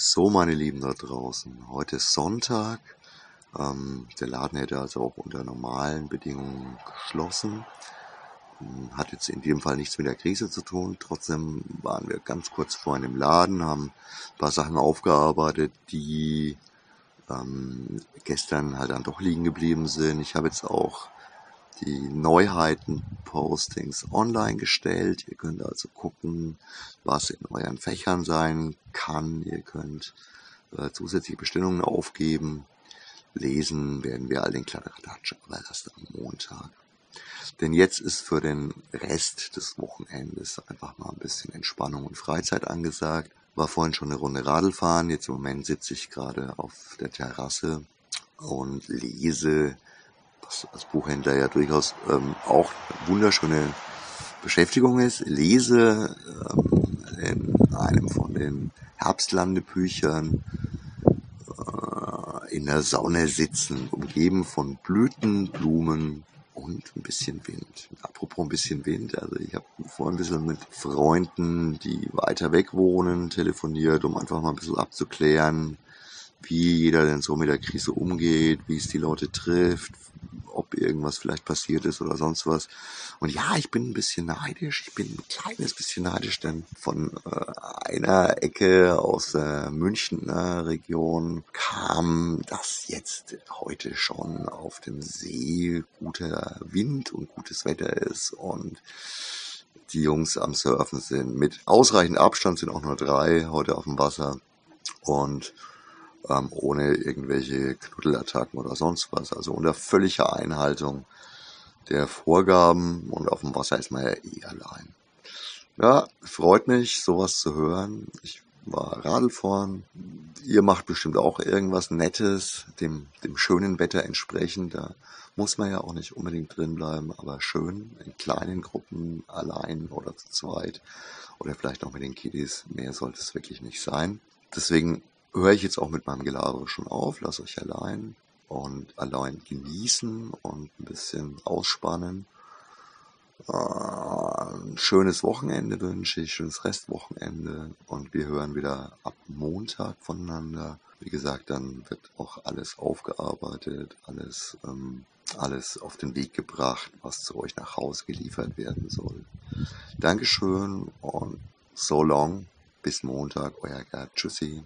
So, meine Lieben da draußen, heute ist Sonntag. Ähm, der Laden hätte also auch unter normalen Bedingungen geschlossen. Ähm, hat jetzt in dem Fall nichts mit der Krise zu tun. Trotzdem waren wir ganz kurz vor einem Laden, haben ein paar Sachen aufgearbeitet, die ähm, gestern halt dann doch liegen geblieben sind. Ich habe jetzt auch die Neuheiten-Postings online gestellt. Ihr könnt also gucken, was in euren Fächern sein kann. Ihr könnt äh, zusätzliche Bestellungen aufgeben. Lesen werden wir all den Kladderadatsch, aber erst am Montag. Denn jetzt ist für den Rest des Wochenendes einfach mal ein bisschen Entspannung und Freizeit angesagt. War vorhin schon eine Runde Radl fahren. Jetzt im Moment sitze ich gerade auf der Terrasse und lese als Buchhändler ja durchaus ähm, auch wunderschöne Beschäftigung ist. Lese ähm, in einem von den Herbstlandebüchern äh, in der Sonne sitzen, umgeben von Blüten, Blumen und ein bisschen Wind. Apropos ein bisschen Wind, also ich habe vorhin ein bisschen mit Freunden, die weiter weg wohnen, telefoniert, um einfach mal ein bisschen abzuklären, wie jeder denn so mit der Krise umgeht, wie es die Leute trifft, ob irgendwas vielleicht passiert ist oder sonst was. Und ja, ich bin ein bisschen neidisch. Ich bin ein kleines bisschen neidisch, denn von äh, einer Ecke aus der Münchner Region kam, dass jetzt heute schon auf dem See guter Wind und gutes Wetter ist und die Jungs am Surfen sind. Mit ausreichend Abstand sind auch nur drei heute auf dem Wasser. Und ähm, ohne irgendwelche Knuddelattacken oder sonst was. Also unter völliger Einhaltung der Vorgaben und auf dem Wasser ist man ja eh allein. Ja, freut mich, sowas zu hören. Ich war Radlfahren. Ihr macht bestimmt auch irgendwas Nettes, dem, dem schönen Wetter entsprechend. Da muss man ja auch nicht unbedingt drin bleiben, aber schön in kleinen Gruppen, allein oder zu zweit oder vielleicht auch mit den Kiddies. Mehr sollte es wirklich nicht sein. Deswegen höre ich jetzt auch mit meinem Gelaber schon auf, lasse euch allein und allein genießen und ein bisschen ausspannen. Äh, ein schönes Wochenende wünsche ich, schönes Restwochenende und wir hören wieder ab Montag voneinander. Wie gesagt, dann wird auch alles aufgearbeitet, alles, ähm, alles auf den Weg gebracht, was zu euch nach Hause geliefert werden soll. Dankeschön und so long. Bis Montag, euer Gerd. Tschüssi.